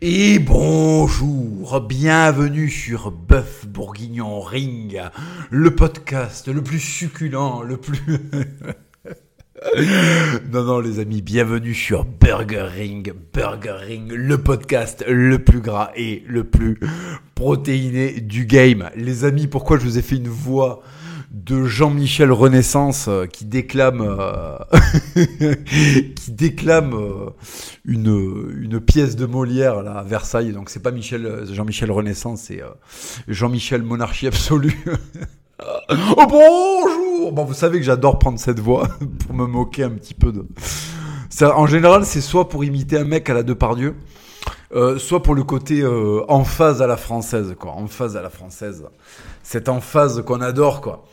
Et bonjour, bienvenue sur Bœuf Bourguignon Ring, le podcast le plus succulent, le plus... non, non, les amis, bienvenue sur Burger Ring, Burger Ring, le podcast le plus gras et le plus protéiné du game. Les amis, pourquoi je vous ai fait une voix de Jean-Michel Renaissance euh, qui déclame euh, qui déclame euh, une, une pièce de Molière là à Versailles donc c'est pas Michel Jean-Michel Renaissance c'est Jean-Michel monarchie absolue oh bonjour bon vous savez que j'adore prendre cette voix pour me moquer un petit peu de en général c'est soit pour imiter un mec à la Depardieu euh, soit pour le côté euh, en phase à la française, quoi, en phase à la française. Cette emphase qu'on adore, quoi.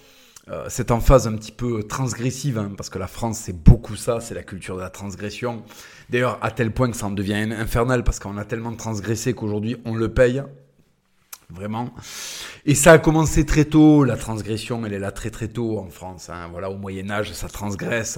Euh, cette emphase un petit peu transgressive, hein, parce que la France, c'est beaucoup ça, c'est la culture de la transgression. D'ailleurs, à tel point que ça en devient infernal, parce qu'on a tellement transgressé qu'aujourd'hui, on le paye. Vraiment. Et ça a commencé très tôt, la transgression, elle est là très très tôt en France. Hein. Voilà, au Moyen Âge, ça transgresse.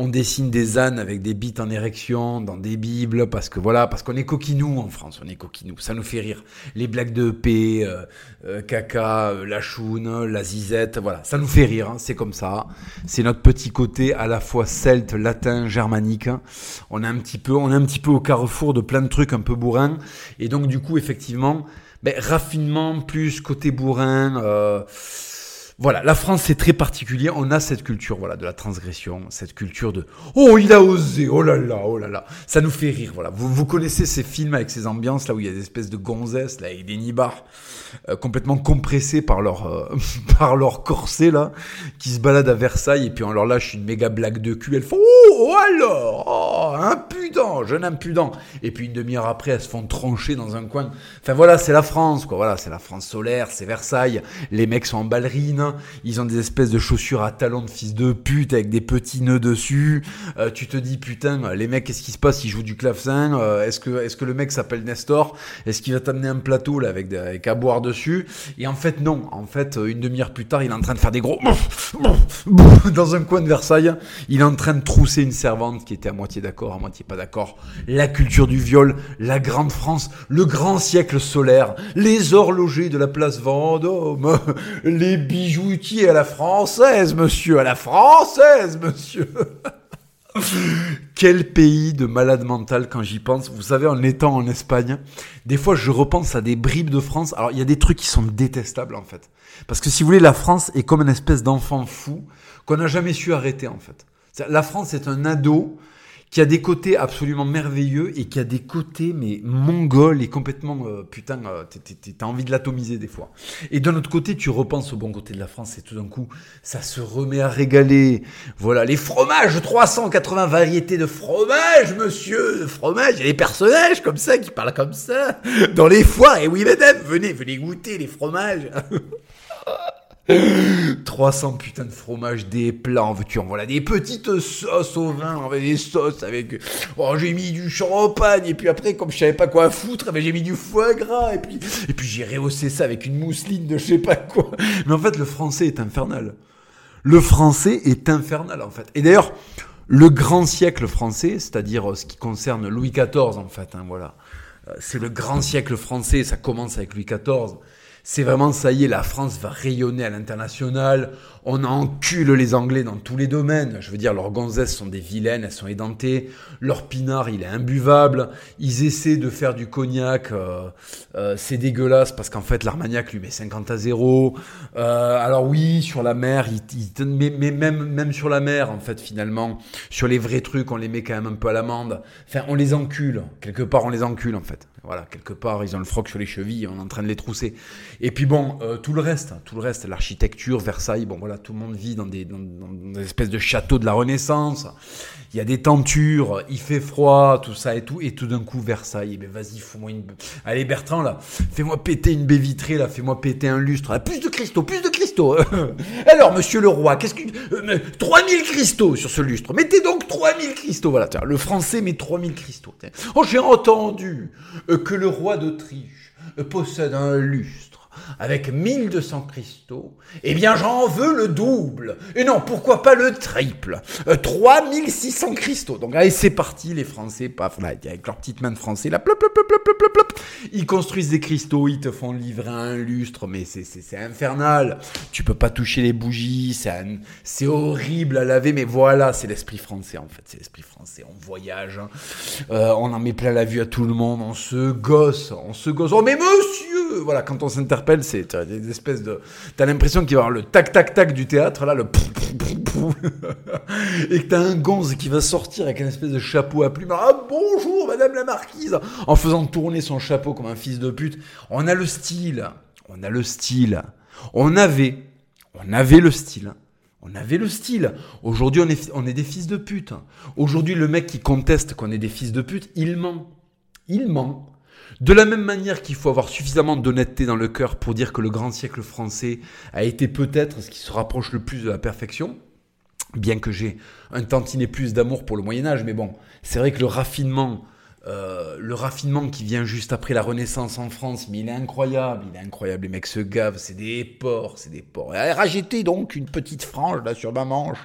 On dessine des ânes avec des bites en érection dans des bibles, parce que voilà, parce qu'on est coquinou en France, on est coquinou. Ça nous fait rire. Les blagues de paix, euh, euh, caca, euh, la choune, la zizette, voilà, ça nous fait rire. Hein. C'est comme ça. C'est notre petit côté à la fois celte, latin, germanique. On est un petit peu, on est un petit peu au carrefour de plein de trucs un peu bourrins. Et donc du coup, effectivement ben, raffinement plus côté bourrin. Voilà, la France c'est très particulier. On a cette culture, voilà, de la transgression, cette culture de oh il a osé, oh là là, oh là là. Ça nous fait rire, voilà. Vous, connaissez ces films avec ces ambiances là où il y a des espèces de gonzesses là avec des nibards euh, complètement compressés par leur euh, par leur corset là, qui se baladent à Versailles et puis on leur lâche une méga blague de cul. Elles font oh, alors, oh impudent, jeune impudent. Et puis une demi-heure après elles se font trancher dans un coin. Enfin voilà, c'est la France quoi. Voilà, c'est la France solaire, c'est Versailles. Les mecs sont en ils ont des espèces de chaussures à talons de fils de pute avec des petits nœuds dessus. Euh, tu te dis putain, les mecs, qu'est-ce qui se passe? Ils jouent du clavecin. Euh, est-ce que est-ce que le mec s'appelle Nestor? Est-ce qu'il va t'amener un plateau là avec, avec à boire dessus? Et en fait non. En fait, euh, une demi-heure plus tard, il est en train de faire des gros dans un coin de Versailles. Il est en train de trousser une servante qui était à moitié d'accord, à moitié pas d'accord. La culture du viol, la grande France, le grand siècle solaire, les horlogers de la place Vendôme, les bijoux à la française, monsieur, à la française, monsieur. Quel pays de malade mental quand j'y pense. Vous savez, en étant en Espagne, des fois je repense à des bribes de France. Alors il y a des trucs qui sont détestables en fait. Parce que si vous voulez, la France est comme une espèce d'enfant fou qu'on n'a jamais su arrêter en fait. La France est un ado qui a des côtés absolument merveilleux et qui a des côtés mais mongols et complètement euh, putain euh, t'as envie de l'atomiser des fois. Et d'un autre côté, tu repenses au bon côté de la France et tout d'un coup, ça se remet à régaler. Voilà, les fromages, 380 variétés de fromages, monsieur, de fromage, il y a des personnages comme ça qui parlent comme ça dans les foires. Et oui madame, venez, venez goûter les fromages. 300 putains de fromage, des plats en veux-tu, voilà, des petites sauces au vin, on des sauces avec, oh, j'ai mis du champagne, et puis après, comme je savais pas quoi foutre, j'ai mis du foie gras, et puis, et puis j'ai rehaussé ça avec une mousseline de je sais pas quoi. Mais en fait, le français est infernal. Le français est infernal, en fait. Et d'ailleurs, le grand siècle français, c'est-à-dire ce qui concerne Louis XIV, en fait, hein, voilà. Euh, c'est le grand siècle français, ça commence avec Louis XIV c'est vraiment ça y est, la France va rayonner à l'international. On encule les Anglais dans tous les domaines. Je veux dire, leurs gonzesses sont des vilaines, elles sont édentées. Leur pinard, il est imbuvable. Ils essaient de faire du cognac. Euh, euh, c'est dégueulasse parce qu'en fait, l'Armagnac lui met 50 à 0. Euh, alors oui, sur la mer, il, mais, mais, même, même sur la mer, en fait, finalement, sur les vrais trucs, on les met quand même un peu à l'amende. Enfin, on les encule. Quelque part, on les encule, en fait. Voilà, quelque part, ils ont le froc sur les chevilles, on est en train de les trousser. Et puis bon, euh, tout le reste, tout le reste, l'architecture, Versailles, bon voilà, tout le monde vit dans des, dans, des espèces de châteaux de la Renaissance. Il y a des tentures, il fait froid, tout ça et tout. Et tout d'un coup, Versailles, eh ben, vas-y, fais-moi une... Allez Bertrand, là, fais-moi péter une baie vitrée, là, fais-moi péter un lustre. Ah, plus de cristaux, plus de cristaux. Alors, monsieur le roi, qu'est-ce que... 3000 euh, cristaux sur ce lustre. Mettez donc 3000 cristaux. Voilà, le français met 3000 cristaux. Oh, j'ai entendu euh, que le roi d'Autriche euh, possède un lustre avec 1200 cristaux, eh bien j'en veux le double. Et non, pourquoi pas le triple? 3600 cristaux. Donc allez, c'est parti, les Français, paf, là, avec leurs petites mains de Français, là, plop, plop, plop, plop, plop, plop, ils construisent des cristaux, ils te font livrer un lustre, mais c'est infernal. Tu peux pas toucher les bougies, c'est horrible à laver, mais voilà, c'est l'esprit français en fait, c'est l'esprit français. On voyage, hein. euh, on en met plein la vue à tout le monde, on se gosse, on se gosse. Oh mais monsieur, voilà, quand on s'interpelle, c'est des espèces de, t'as l'impression qu'il va y avoir le tac tac tac du théâtre là, le et que t'as un gonze qui va sortir avec un espèce de chapeau à plumes. Ah bonjour madame la marquise En faisant tourner son chapeau comme un fils de pute. On a le style. On a le style. On avait. On avait le style. On avait le style. Aujourd'hui, on est, on est des fils de pute. Aujourd'hui, le mec qui conteste qu'on est des fils de pute, il ment. Il ment. De la même manière qu'il faut avoir suffisamment d'honnêteté dans le cœur pour dire que le grand siècle français a été peut-être ce qui se rapproche le plus de la perfection, bien que j'ai un tantinet plus d'amour pour le Moyen Âge, mais bon, c'est vrai que le raffinement euh, le raffinement qui vient juste après la Renaissance en France, mais il est incroyable, il est incroyable. Les mecs se gavent, c'est des porcs, c'est des porcs. Rajoutez donc une petite frange là sur ma manche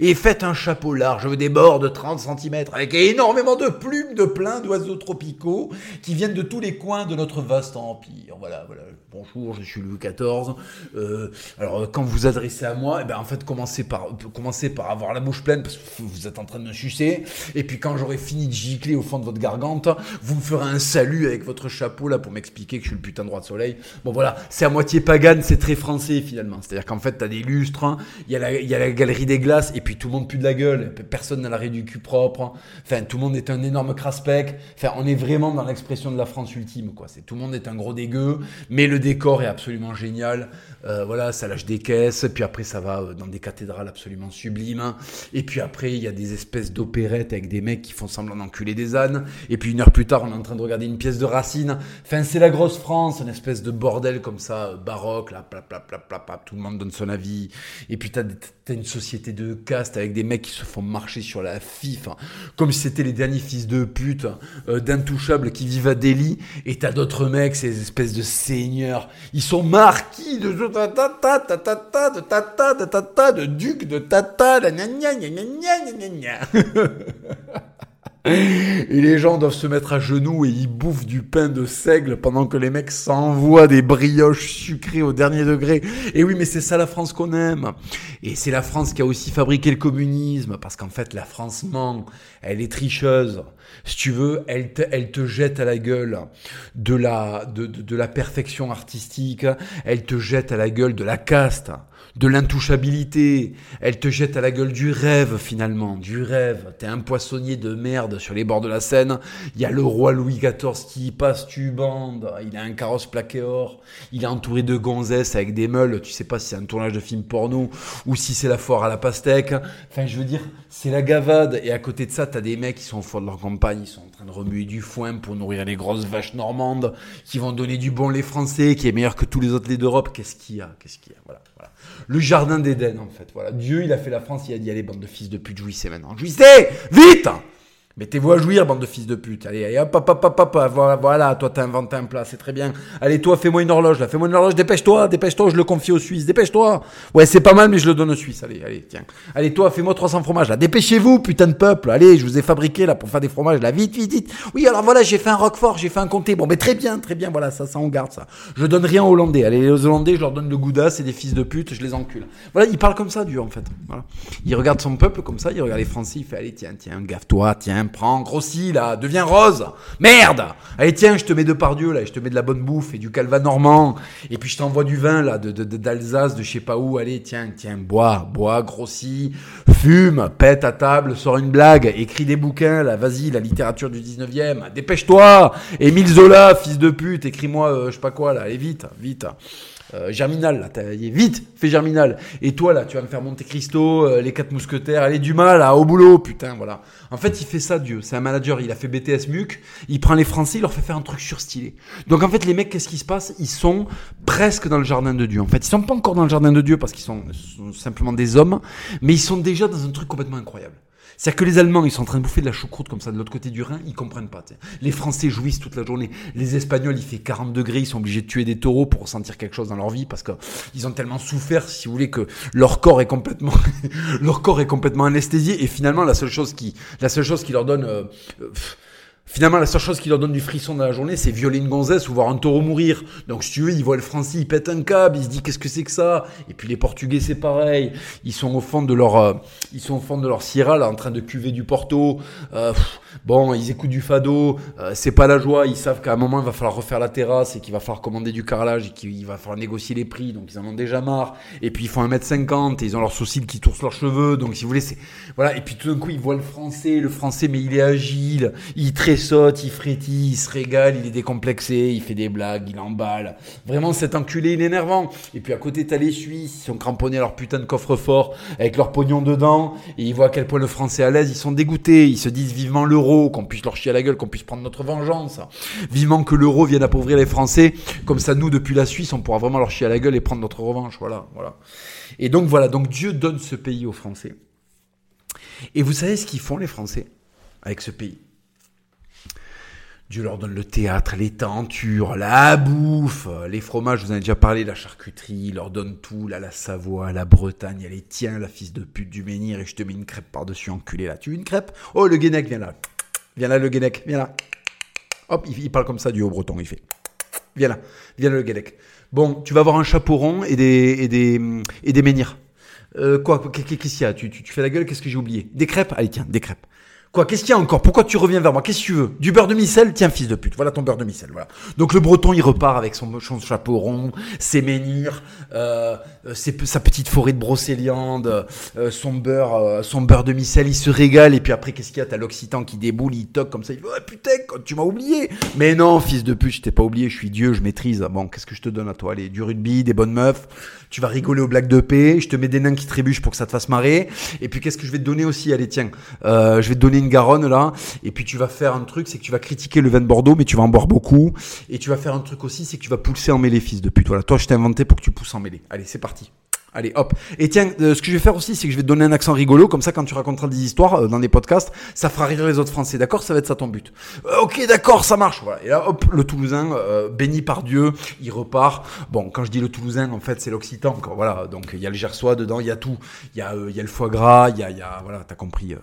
et faites un chapeau large des bords de 30 cm avec énormément de plumes de plein d'oiseaux tropicaux qui viennent de tous les coins de notre vaste empire. Voilà, voilà. Bonjour, je suis Louis XIV. Euh, alors, quand vous vous adressez à moi, eh ben, en fait, commencez par, par avoir la bouche pleine parce que vous êtes en train de me sucer. Et puis, quand j'aurai fini de gicler au fond de votre gargante, vous me ferez un salut avec votre chapeau là pour m'expliquer que je suis le putain de roi de soleil. Bon voilà, c'est à moitié pagane, c'est très français finalement. C'est-à-dire qu'en fait, t'as des lustres, hein. il y, a la, galerie des glaces, et puis tout le monde pue de la gueule, personne n'a l'arrêt du cul propre. Enfin, tout le monde est un énorme craspec. Enfin, on est vraiment dans l'expression de la France ultime, quoi. C'est tout le monde est un gros dégueu, mais le décor est absolument génial. Euh, voilà, ça lâche des caisses, puis après ça va euh, dans des cathédrales absolument sublimes. Hein. Et puis après, il y a des espèces d'opérettes avec des mecs qui font semblant d'enculer des ânes. Et puis une heure plus tard, on est en train de regarder une pièce de Racine. Enfin, c'est la grosse France, une espèce de bordel comme ça, euh, baroque, là, tout le monde donne son avis. Et puis t'as as une société de caste avec des mecs qui se font marcher sur la fif, hein. comme si c'était les derniers fils de pute, d'intouchables qui vivent à Delhi. Et t'as d'autres mecs, ces espèces de seigneurs, ils sont marquis de tata, de tata, de tata, de tata, de duc, de tata, gna Et les gens doivent se mettre à genoux et ils bouffent du pain de seigle pendant que les mecs s'envoient des brioches sucrées au dernier degré. Et oui, mais c'est ça la France qu'on aime. Et c'est la France qui a aussi fabriqué le communisme, parce qu'en fait, la France ment. Elle est tricheuse. Si tu veux, elle te, jette à la gueule de la, perfection artistique. Elle te jette à la gueule de la caste de l'intouchabilité. Elle te jette à la gueule du rêve finalement, du rêve. T'es un poissonnier de merde sur les bords de la Seine. Il y a le roi Louis XIV qui passe tu bande. Il a un carrosse plaqué or. Il est entouré de gonzesses avec des meules. Tu sais pas si c'est un tournage de film porno ou si c'est la foire à la pastèque. Enfin, je veux dire, c'est la gavade. Et à côté de ça, t'as des mecs qui sont au fond de leur campagne. Ils sont en train de remuer du foin pour nourrir les grosses vaches normandes qui vont donner du bon lait français qui est meilleur que tous les autres laits d'Europe. Qu'est-ce qu'il y a? Qu'est-ce qu'il y a? Voilà, voilà le jardin d'Éden, en fait. Voilà. Dieu, il a fait la France, il a dit, allez, bande de fils de pute, jouissez maintenant. Jouissez Vite Mettez-vous à jouir, bande de fils de pute. Allez, allez, hop, hop, hop, hop, hop, voilà, toi, t'as inventé un plat, c'est très bien. Allez, toi, fais-moi une horloge, là, fais-moi une horloge, dépêche-toi, dépêche-toi, je le confie aux Suisses, dépêche-toi. Ouais, c'est pas mal, mais je le donne aux Suisses. Allez, allez, tiens. Allez, toi, fais-moi 300 fromages, là, dépêchez-vous, putain de peuple. Allez, je vous ai fabriqué, là, pour faire des fromages, là, vite, vite, vite. Oui, alors voilà, j'ai fait un roquefort, j'ai fait un comté. Bon, mais très bien, très bien, voilà, ça, ça, on garde ça. Je donne rien aux Hollandais. Allez, les Hollandais, je leur donne le gouda, c'est des fils de pute, je les encule. Voilà, il parle comme ça, Dieu, en fait. Voilà. Il regarde son peuple comme ça, il regarde les tiens, tiens, gaffe-toi, tiens, prends, grossis là, deviens rose. Merde Allez, tiens, je te mets de Dieu là, je te mets de la bonne bouffe et du calva normand. Et puis je t'envoie du vin, là, de, d'Alsace, de, je sais pas où. Allez, tiens, tiens, bois, bois, grossis, fume, pète à table, sors une blague, écris des bouquins, là, vas-y, la littérature du 19e. Dépêche-toi Émile Zola, fils de pute, écris-moi, euh, je sais pas quoi, là, allez, vite, vite. Euh, Germinal, là, vite, fais Germinal. Et toi, là, tu vas me faire monter Cristo, euh, les quatre mousquetaires, allez, du mal, là, au boulot, putain, voilà. En fait, il fait ça, Dieu. C'est un manager, il a fait BTS MUC, il prend les Français, il leur fait faire un truc surstylé. Donc, en fait, les mecs, qu'est-ce qui se passe? Ils sont presque dans le jardin de Dieu. En fait, ils sont pas encore dans le jardin de Dieu parce qu'ils sont simplement des hommes, mais ils sont déjà dans un truc complètement incroyable. C'est-à-dire que les Allemands, ils sont en train de bouffer de la choucroute comme ça de l'autre côté du Rhin, ils comprennent pas. Les Français jouissent toute la journée. Les Espagnols, il fait 40 degrés, ils sont obligés de tuer des taureaux pour ressentir quelque chose dans leur vie parce qu'ils ont tellement souffert, si vous voulez, que leur corps est complètement, leur corps est complètement anesthésié. Et finalement, la seule chose qui, la seule chose qui leur donne, euh, euh, Finalement, la seule chose qui leur donne du frisson dans la journée, c'est violer une gonzesse ou voir un taureau mourir. Donc, si tu veux, ils voient le français, ils pètent un câble, ils se disent qu'est-ce que c'est que ça? Et puis les Portugais, c'est pareil. Ils sont au fond de leur, euh, ils sont au fond de leur sierra, là, en train de cuver du Porto. Euh, bon, ils écoutent du fado. Euh, c'est pas la joie. Ils savent qu'à un moment, il va falloir refaire la terrasse et qu'il va falloir commander du carrelage et qu'il va falloir négocier les prix. Donc, ils en ont déjà marre. Et puis, ils font 1m50 et ils ont leurs sourcils qui toursent leurs cheveux. Donc, si vous voulez, c'est voilà. Et puis, tout d'un coup, ils voient le français, le français, mais il est agile, il saute, il frétille, il se régale, il est décomplexé, il fait des blagues, il emballe. Vraiment, cet enculé, il est énervant. Et puis à côté, t'as les Suisses, ils sont cramponnés à leur putain de coffre-fort avec leur pognon dedans, et ils voient à quel point le français est à l'aise, ils sont dégoûtés, ils se disent vivement l'euro, qu'on puisse leur chier à la gueule, qu'on puisse prendre notre vengeance. Vivement que l'euro vienne appauvrir les Français, comme ça, nous, depuis la Suisse, on pourra vraiment leur chier à la gueule et prendre notre revanche. Voilà, voilà. Et donc voilà, donc Dieu donne ce pays aux Français. Et vous savez ce qu'ils font les Français avec ce pays? Dieu leur donne le théâtre, les tentures, la bouffe, les fromages, vous en ai déjà parlé, la charcuterie, il leur donne tout, la Savoie, la Bretagne, elle est tiens, la fils de pute du menhir, et je te mets une crêpe par-dessus, enculé, là. Tu veux une crêpe? Oh, le Guénec, viens là. Viens là, le Guénec, viens là. Hop, il, parle comme ça du haut-breton, il fait. Viens là, viens là, le Guénec. Bon, tu vas avoir un chapeau rond et des, et des, et des menhirs. Euh, quoi, qu'est-ce qu'il y a? Tu, tu fais la gueule, qu'est-ce que j'ai oublié? Des crêpes? Allez, tiens, des crêpes. Quoi, qu'est-ce qu'il y a encore? Pourquoi tu reviens vers moi? Qu'est-ce que tu veux? Du beurre de micelle? Tiens, fils de pute, voilà ton beurre de micelle. Voilà. Donc le breton, il repart avec son, chapeau rond, ses menhirs, euh, sa petite forêt de brocéliande, euh, son beurre, euh, son beurre de micelle, il se régale. Et puis après, qu'est-ce qu'il y a? T'as l'occitan qui déboule, il toque comme ça. Il dit oh, putain, tu m'as oublié. Mais non, fils de pute, je t'ai pas oublié. Je suis Dieu, je maîtrise. Bon, qu'est-ce que je te donne à toi? Allez, du rugby, des bonnes meufs. Tu vas rigoler aux blagues de paix. Je te mets des nains qui trébuchent pour que ça te fasse marrer. Et puis qu'est-ce que je vais te donner aussi? Allez, tiens, je vais te donner une Garonne là. Et puis tu vas faire un truc, c'est que tu vas critiquer le vin de Bordeaux, mais tu vas en boire beaucoup. Et tu vas faire un truc aussi, c'est que tu vas pousser en mêlée, fils de pute. Voilà, toi je t'ai inventé pour que tu pousses en mêlée. Allez, c'est parti. Allez, hop. Et tiens, euh, ce que je vais faire aussi, c'est que je vais te donner un accent rigolo, comme ça, quand tu raconteras des histoires euh, dans des podcasts, ça fera rire les autres Français. D'accord Ça va être ça ton but. Euh, ok, d'accord, ça marche. Voilà. Et là, hop, le Toulousain, béni par Dieu, il repart. Bon, quand je dis le Toulousain, en fait, c'est l'Occitan. Voilà. Donc, il y a le Gersois dedans, il y a tout. Il y a, y a le foie gras, il y a, y a voilà, t'as compris.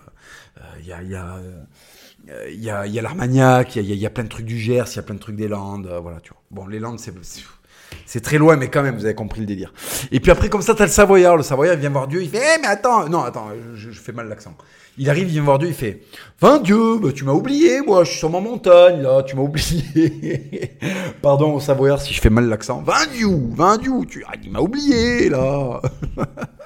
Il y a, il y a y a, l'Armagnac, il y a, y a, plein de trucs du Gers, il y a plein de trucs des Landes, voilà, tu vois. Bon, les Landes, c'est c'est très loin, mais quand même, vous avez compris le délire. Et puis après, comme ça, t'as le Savoyard. Le Savoyard, vient voir Dieu, il fait, eh, mais attends, non, attends, je, fais mal l'accent. Il arrive, il vient voir Dieu, il fait, Vin Dieu, bah, tu m'as oublié, moi, je suis sur ma montagne, là, tu m'as oublié. Pardon au Savoyard si je fais mal l'accent. Vin Dieu, Vin Dieu, tu, ah, il m'a oublié, là.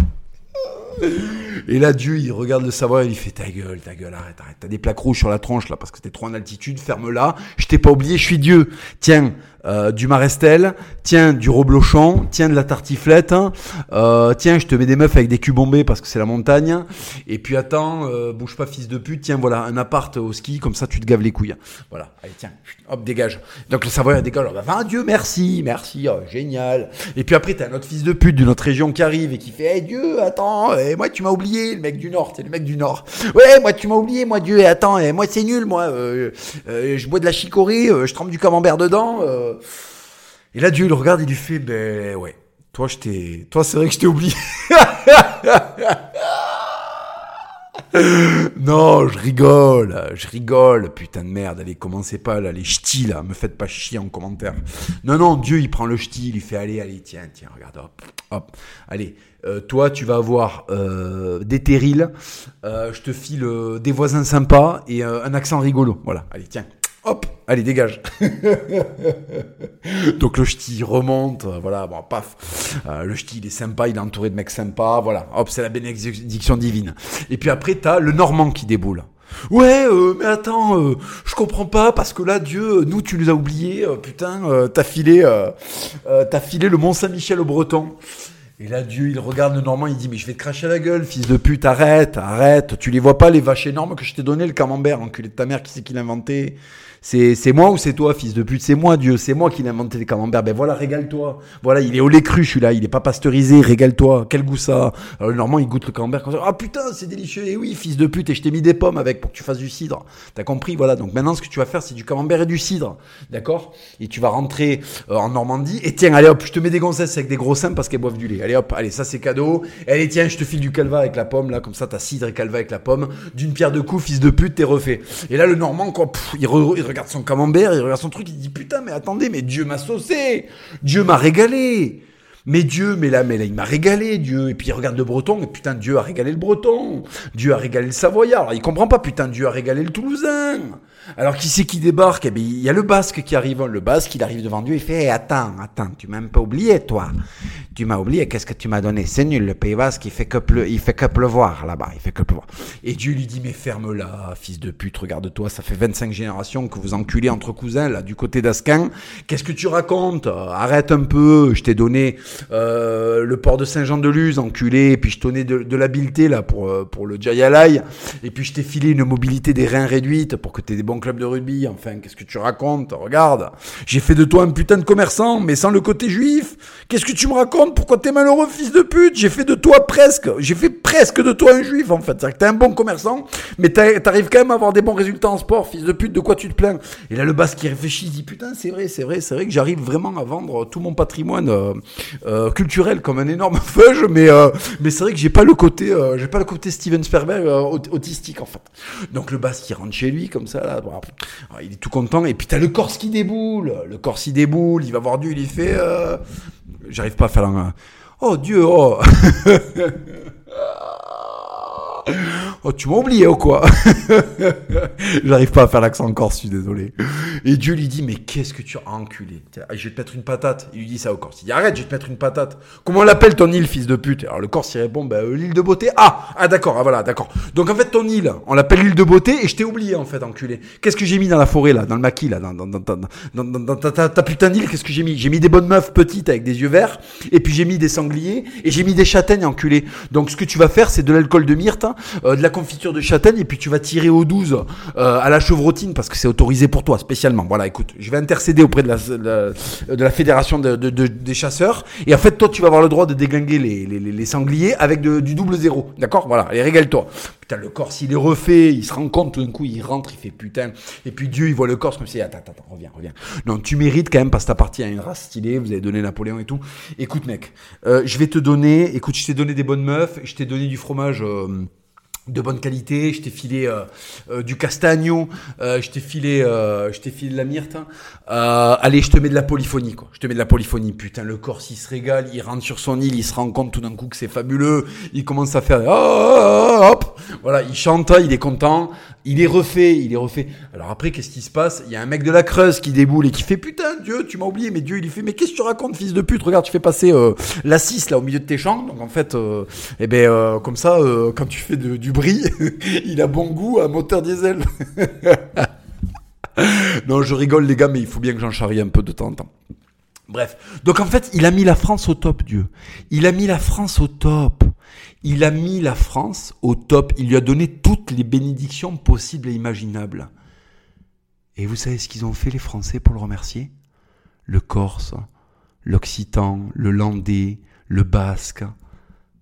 Et là, Dieu, il regarde le savoir, il fait ta gueule, ta gueule, arrête, arrête. T'as des plaques rouges sur la tronche là parce que t'es trop en altitude, ferme-la. Je t'ai pas oublié, je suis Dieu. Tiens, euh, du Marestel, tiens du Roblochon, tiens de la tartiflette, hein. euh, tiens je te mets des meufs avec des culs bombés parce que c'est la montagne, et puis attends, euh, bouge pas fils de pute, tiens voilà un appart au ski, comme ça tu te gaves les couilles. Voilà, allez tiens, hop dégage. Donc le Savoyard dégage, alors, bah, Dieu merci, merci, oh, génial. Et puis après t'as un autre fils de pute d'une autre région qui arrive et qui fait, hey, Dieu, attends, et moi tu m'as oublié, le mec du Nord, c'est le mec du Nord. Ouais, moi tu m'as oublié, moi Dieu, et attends, et moi c'est nul, moi, je bois de la chicorée, je trempe du camembert dedans. Et là, Dieu il le regarde, il lui fait, ben ouais, toi, je t'ai, toi, c'est vrai que je t'ai oublié. non, je rigole, je rigole, putain de merde, allez, commencez pas là, les ch'tis là, me faites pas chier en commentaire. Non, non, Dieu il prend le ch'ti, il fait allez, allez, tiens, tiens, regarde, hop, hop, allez, euh, toi tu vas avoir euh, des terrils, euh, je te file des voisins sympas et un accent rigolo, voilà, allez, tiens, hop, allez, dégage. Donc le ch'ti remonte, euh, voilà, bon, paf. Euh, le ch'ti, il est sympa, il est entouré de mecs sympas, voilà, hop, c'est la bénédiction divine. Et puis après, t'as le Normand qui déboule. Ouais, euh, mais attends, je comprends pas parce que là, Dieu, nous, tu nous as oubliés, putain, t'as filé, t'as filé le Mont Saint-Michel au Breton. Et là, Dieu, il regarde le Normand, il dit, mais je vais te cracher la gueule, fils de pute, arrête, arrête. Tu les vois pas, les vaches énormes que je t'ai donné, le camembert, enculé de ta mère, qui c'est qui l'a inventé? C'est, c'est moi ou c'est toi, fils de pute? C'est moi, Dieu, c'est moi qui l'ai inventé les camemberts. Ben voilà, régale-toi. Voilà, il est au lait cru, celui-là, il est pas pasteurisé, régale-toi. Quel goût ça Alors, le Normand, il goûte le camembert comme ça. Ah putain, c'est délicieux. Et oui, fils de pute, et je t'ai mis des pommes avec pour que tu fasses du cidre. T'as compris? Voilà, donc maintenant, ce que tu vas faire, c'est du camembert et du cidre. D'accord? Et tu vas rentrer euh, en Normandie. Et tiens, allez hop, je te mets des gonzesses avec des gros seins parce qu'elles boivent du lait. Allez hop, allez, ça c'est cadeau. Allez, tiens, je te file du calva avec la pomme, là, comme ça, t'as cidre et calva avec la pomme. D'une pierre de coups, fils de pute, t'es refait. Et là, le Normand, quoi, il, regarde son camembert il regarde son truc, il dit putain, mais attendez, mais Dieu m'a saucé, Dieu m'a régalé. Mais Dieu, mais là, mais là, il m'a régalé, Dieu. Et puis il regarde le breton, et putain, Dieu a régalé le breton. Dieu a régalé le savoyard. Alors il comprend pas, putain, Dieu a régalé le toulousain. Alors qui c'est qui débarque? Eh bien, il y a le basque qui arrive. Le basque, il arrive devant Dieu, il fait Attends, attends, tu m'as même pas oublié, toi. Tu m'as oublié, qu'est-ce que tu m'as donné? C'est nul, le Pays basque, il fait que, il fait que pleuvoir là-bas, il fait que pleuvoir. Et Dieu lui dit Mais ferme-la, fils de pute, regarde-toi, ça fait 25 générations que vous enculez entre cousins, là, du côté d'Ascan. Qu'est-ce que tu racontes? Arrête un peu, je t'ai donné euh, le port de Saint-Jean-de-Luz, enculé, et puis je t'ai donné de, l'habileté, là, pour, euh, pour le Jayalai, et puis je t'ai filé une mobilité des reins réduite pour que tu des bons club de rugby. Enfin, qu'est-ce que tu racontes Regarde, j'ai fait de toi un putain de commerçant, mais sans le côté juif. Qu'est-ce que tu me racontes? Pourquoi t'es malheureux, fils de pute? J'ai fait de toi presque, j'ai fait presque de toi un juif, en fait. C'est-à-dire que t'es un bon commerçant, mais t'arrives quand même à avoir des bons résultats en sport, fils de pute, de quoi tu te plains? Et là, le bas qui réfléchit, il dit, putain, c'est vrai, c'est vrai, c'est vrai que j'arrive vraiment à vendre tout mon patrimoine euh, euh, culturel comme un énorme feuge, mais, euh, mais c'est vrai que j'ai pas le côté, j'ai pas le côté Steven Spielberg autistique, en fait. Donc le bas qui rentre chez lui, comme ça, là, il est tout content. Et puis t'as le Corse qui déboule. Le Corse il déboule. Il va voir Dieu. Il fait. Euh, j'arrive pas à faire un. Oh Dieu, oh. Oh, tu m'as oublié ou quoi J'arrive pas à faire l'accent corse, je suis désolé. Et Dieu lui dit, mais qu'est-ce que tu as enculé? Je vais te mettre une patate. Il lui dit ça au Corse. Il dit, arrête, je vais te mettre une patate. Comment on l'appelle ton île, fils de pute? Alors le Corse, il répond, bah, l'île de beauté. Ah, ah d'accord, ah, voilà, d'accord. Donc en fait, ton île, on l'appelle l'île de beauté et je t'ai oublié, en fait, enculé. Qu'est-ce que j'ai mis dans la forêt, là, dans le maquis, là, dans, dans, dans, dans, ta, ta, putain d'île, qu'est-ce que j'ai mis? J'ai mis des bonnes meufs petites avec des yeux verts, et puis j'ai mis des sangliers, et j'ai mis des châtaignes, enculé. Donc ce que tu vas faire, c'est de l'alcool de myrte, hein, euh, de la confiture de châtaigne et puis tu vas tirer au 12 euh, à la chevrotine parce que c'est autorisé pour toi spécialement. Voilà, écoute, je vais intercéder auprès de la, de la, fédération de, des chasseurs et en fait toi tu vas avoir le droit de déglinguer les, les, les sangliers avec du double zéro. D'accord? Voilà, allez régale-toi. Putain, le Corse il est refait, il se rend compte tout d'un coup, il rentre, il fait putain. Et puis Dieu il voit le Corse comme si attends, attends, reviens, reviens. Non, tu mérites quand même parce que t'as parti à une race stylée, vous avez donné Napoléon et tout. Écoute mec, euh, je vais te donner, écoute, je t'ai donné des bonnes meufs, je t'ai donné du fromage. Euh, de bonne qualité, je t'ai filé euh, euh, du castagno, euh, je t'ai filé, je t'ai filé de la myrte. Hein. allez, je te mets de la polyphonie, quoi. Je te mets de la polyphonie. Putain, le corps, s'il se régale, il rentre sur son île, il se rend compte tout d'un coup que c'est fabuleux. Il commence à faire, hop, voilà, il chante, il est content, il est refait, il est refait. Alors après, qu'est-ce qui se passe? Il y a un mec de la Creuse qui déboule et qui fait, putain, Dieu, tu m'as oublié, mais Dieu, il fait, mais qu'est-ce que tu racontes, fils de pute? Regarde, tu fais passer la 6 là au milieu de tes champs. Donc en fait, eh ben, comme ça, quand tu fais du il a bon goût à moteur diesel. non, je rigole les gars, mais il faut bien que j'en charrie un peu de temps en temps. Bref, donc en fait, il a mis la France au top, Dieu. Il a mis la France au top. Il a mis la France au top. Il lui a donné toutes les bénédictions possibles et imaginables. Et vous savez ce qu'ils ont fait les Français pour le remercier? Le Corse, l'Occitan, le Landais, le Basque,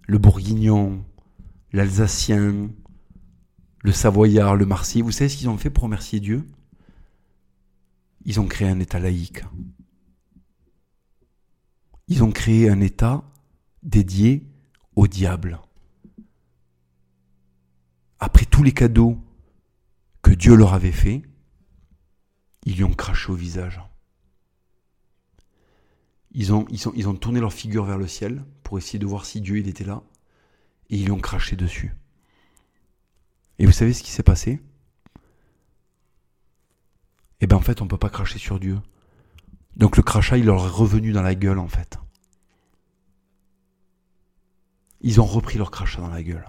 le Bourguignon, l'Alsacien, le Savoyard, le Marseillais. Vous savez ce qu'ils ont fait pour remercier Dieu? Ils ont créé un État laïque. Ils ont créé un État dédié au diable. Après tous les cadeaux que Dieu leur avait faits, ils lui ont craché au visage. Ils ont, tourné leur figure vers le ciel pour essayer de voir si Dieu était là et ils lui ont craché dessus. Et vous savez ce qui s'est passé? Eh bien en fait on ne peut pas cracher sur Dieu. Donc le crachat il leur est revenu dans la gueule en fait. Ils ont repris leur crachat dans la gueule.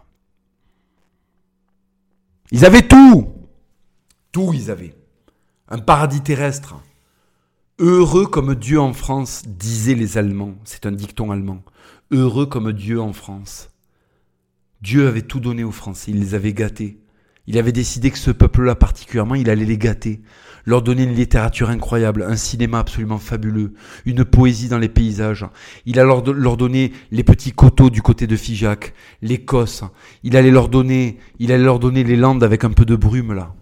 Ils avaient tout Tout ils avaient. Un paradis terrestre, Heureux comme Dieu en France, disaient les Allemands. C'est un dicton allemand. Heureux comme Dieu en France. Dieu avait tout donné aux Français, il les avait gâtés. Il avait décidé que ce peuple-là particulièrement, il allait les gâter, leur donner une littérature incroyable, un cinéma absolument fabuleux, une poésie dans les paysages. Il allait leur donner les petits coteaux du côté de Figeac, l'Écosse. Il allait leur donner, il allait leur donner les Landes avec un peu de brume là,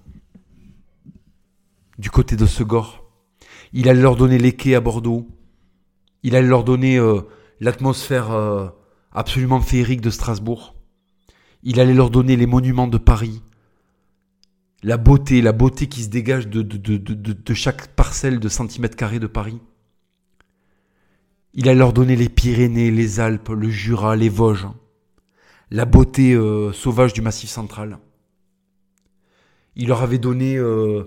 du côté de Segor. Il allait leur donner les quais à Bordeaux. Il allait leur donner euh, l'atmosphère euh, absolument féerique de Strasbourg. Il allait leur donner les monuments de Paris, la beauté, la beauté qui se dégage de, chaque parcelle de centimètres carrés de Paris. Il allait leur donner les Pyrénées, les Alpes, le Jura, les Vosges, la beauté euh, sauvage du Massif central. Il leur avait donné euh,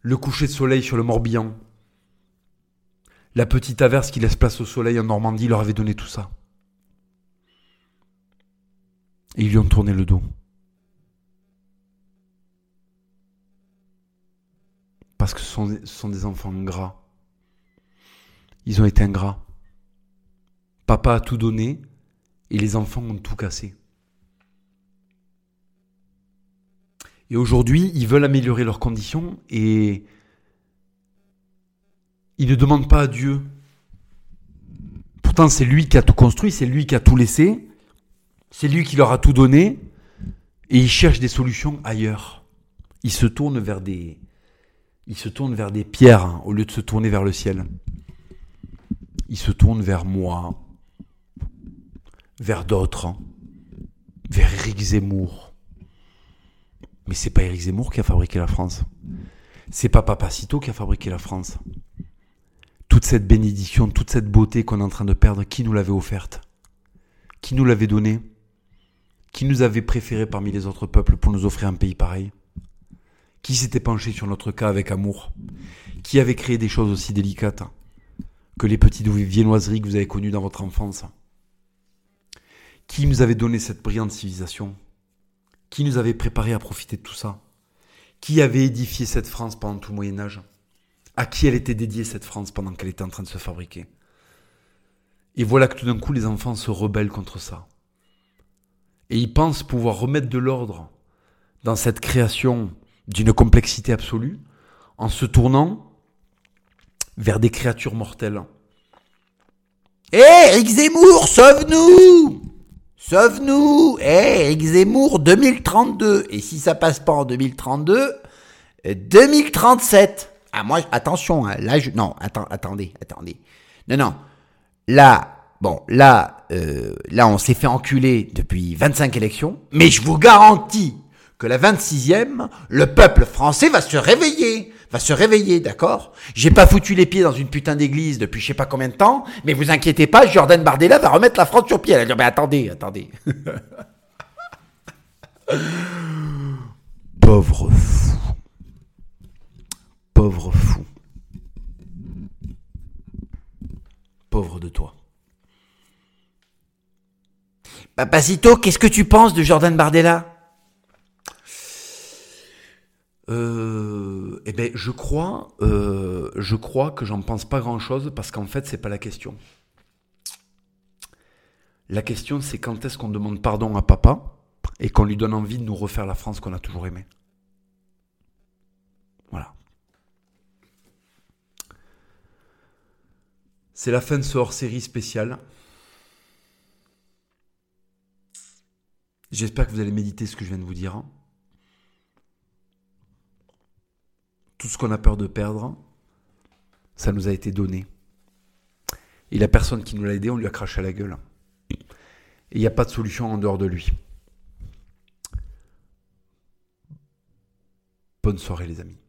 le coucher de soleil sur le Morbihan, la petite averse qui laisse place au soleil en Normandie, il leur avait donné tout ça. Et ils lui ont tourné le dos. Parce que ce sont, des enfants gras. Ils ont été ingrats. Papa a tout donné et les enfants ont tout cassé. Et aujourd'hui, ils veulent améliorer leurs conditions et ils ne demandent pas à Dieu. Pourtant, c'est lui qui a tout construit, c'est lui qui a tout laissé, c'est lui qui leur a tout donné et ils cherchent des solutions ailleurs. Ils se tournent vers des, il se tourne vers des pierres hein, au lieu de se tourner vers le ciel. Il se tourne vers moi, vers d'autres, hein. vers Eric Zemmour. Mais c'est pas Eric Zemmour qui a fabriqué la France. C'est pas Papacito qui a fabriqué la France. Toute cette bénédiction, toute cette beauté qu'on est en train de perdre, qui nous l'avait offerte? Qui nous l'avait donnée? Qui nous avait préféré parmi les autres peuples pour nous offrir un pays pareil? Qui s'était penché sur notre cas avec amour Qui avait créé des choses aussi délicates que les petites viennoiseries que vous avez connues dans votre enfance Qui nous avait donné cette brillante civilisation Qui nous avait préparé à profiter de tout ça Qui avait édifié cette France pendant tout le Moyen Âge À qui elle était dédiée cette France pendant qu'elle était en train de se fabriquer Et voilà que tout d'un coup les enfants se rebellent contre ça. Et ils pensent pouvoir remettre de l'ordre dans cette création d'une complexité absolue, en se tournant vers des créatures mortelles. Hé, eh, Eric Zemmour, sauve-nous Sauve-nous Hé, eh, Eric Zemmour, 2032 Et si ça passe pas en 2032, 2037 Ah, moi, attention, hein, là. Non, attendez, attendez. Non, non. Là, bon, là, euh, là, on s'est fait enculer depuis 25 élections, mais je vous garantis que la 26e, le peuple français va se réveiller. Va se réveiller, d'accord? J'ai pas foutu les pieds dans une putain d'église depuis je sais pas combien de temps, mais vous inquiétez pas, Jordan Bardella va remettre la France sur pied. Elle va dire, mais attendez, attendez. Pauvre fou. Pauvre fou. Pauvre de toi. Papacito, qu'est-ce que tu penses de Jordan Bardella? Euh, eh ben, je crois, euh, je crois que j'en pense pas grand-chose parce qu'en fait, c'est pas la question. La question, c'est quand est-ce qu'on demande pardon à papa et qu'on lui donne envie de nous refaire la France qu'on a toujours aimée. Voilà. C'est la fin de ce hors-série spécial. J'espère que vous allez méditer ce que je viens de vous dire. Tout ce qu'on a peur de perdre, ça nous a été donné. Et la personne qui nous l'a aidé, on lui a craché à la gueule. Et il n'y a pas de solution en dehors de lui. Bonne soirée les amis.